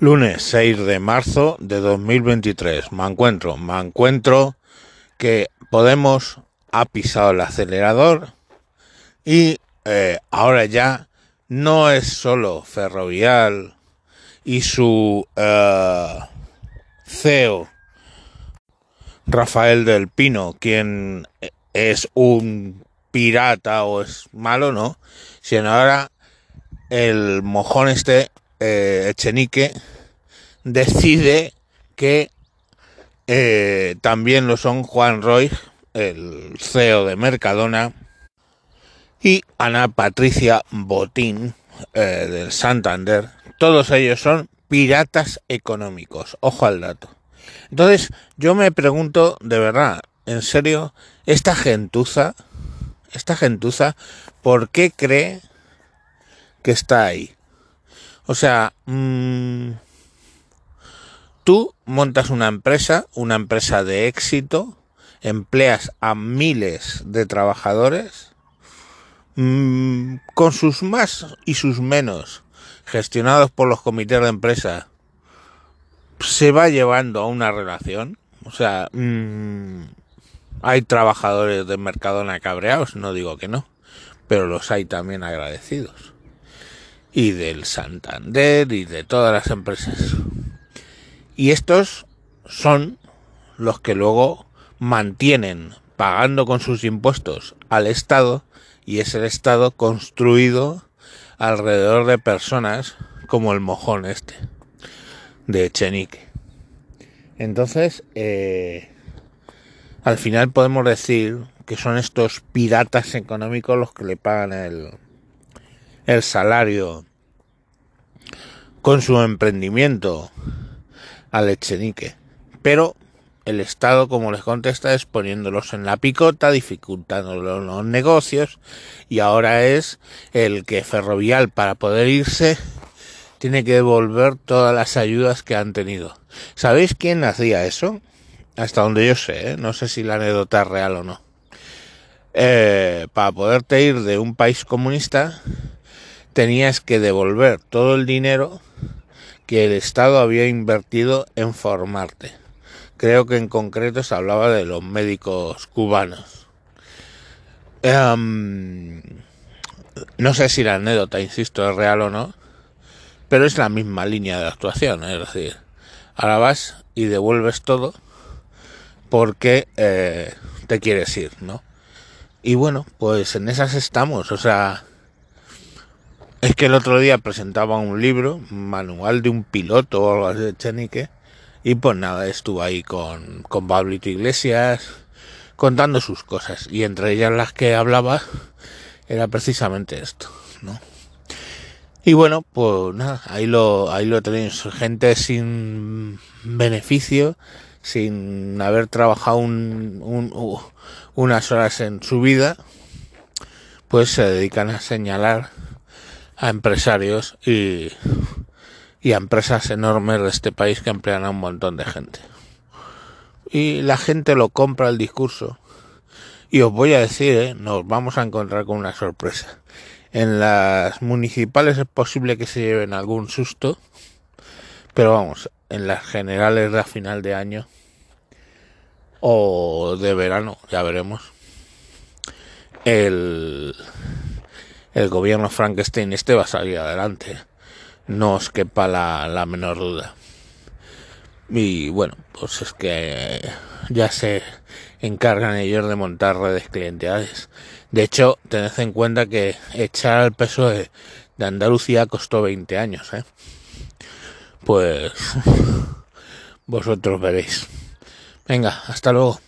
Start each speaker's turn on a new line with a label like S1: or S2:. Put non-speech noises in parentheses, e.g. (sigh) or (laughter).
S1: Lunes 6 de marzo de 2023. Me encuentro, me encuentro que Podemos ha pisado el acelerador y eh, ahora ya no es solo Ferrovial y su eh, CEO Rafael del Pino quien es un pirata o es malo, ¿no? Sino ahora el mojón este eh, Echenique decide que eh, también lo son Juan Roy, el CEO de Mercadona, y Ana Patricia Botín eh, del Santander. Todos ellos son piratas económicos. Ojo al dato. Entonces, yo me pregunto, de verdad, en serio, esta gentuza, esta gentuza, ¿por qué cree que está ahí? O sea, mmm, tú montas una empresa, una empresa de éxito, empleas a miles de trabajadores, mmm, con sus más y sus menos, gestionados por los comités de empresa, se va llevando a una relación. O sea, mmm, hay trabajadores de Mercadona cabreados, no digo que no, pero los hay también agradecidos y del Santander y de todas las empresas. Y estos son los que luego mantienen pagando con sus impuestos al Estado y es el Estado construido alrededor de personas como el mojón este de Echenique. Entonces, eh, al final podemos decir que son estos piratas económicos los que le pagan el, el salario con su emprendimiento al Echenique. Pero el Estado, como les contesta, es poniéndolos en la picota, dificultando los negocios, y ahora es el que Ferrovial, para poder irse, tiene que devolver todas las ayudas que han tenido. ¿Sabéis quién hacía eso? Hasta donde yo sé, ¿eh? no sé si la anécdota es real o no. Eh, para poderte ir de un país comunista, tenías que devolver todo el dinero que el Estado había invertido en formarte. Creo que en concreto se hablaba de los médicos cubanos. Um, no sé si la anécdota, insisto, es real o no, pero es la misma línea de actuación, es decir, ahora vas y devuelves todo porque eh, te quieres ir, ¿no? Y bueno, pues en esas estamos, o sea, es que el otro día presentaba un libro, manual de un piloto o algo así de Chenique, y pues nada, estuvo ahí con, con Pablito Iglesias contando sus cosas, y entre ellas las que hablaba era precisamente esto, ¿no? Y bueno, pues nada, ahí lo, ahí lo tenéis, gente sin beneficio, sin haber trabajado un, un, unas horas en su vida, pues se dedican a señalar a empresarios y, y a empresas enormes de este país que emplean a un montón de gente. Y la gente lo compra el discurso. Y os voy a decir, ¿eh? nos vamos a encontrar con una sorpresa. En las municipales es posible que se lleven algún susto, pero vamos, en las generales de a final de año o de verano, ya veremos. El el gobierno Frankenstein este va a salir adelante. No os quepa la, la menor duda. Y bueno, pues es que ya se encargan ellos de montar redes clientelares. De hecho, tened en cuenta que echar al peso de, de Andalucía costó 20 años, ¿eh? Pues (laughs) vosotros veréis. Venga, hasta luego.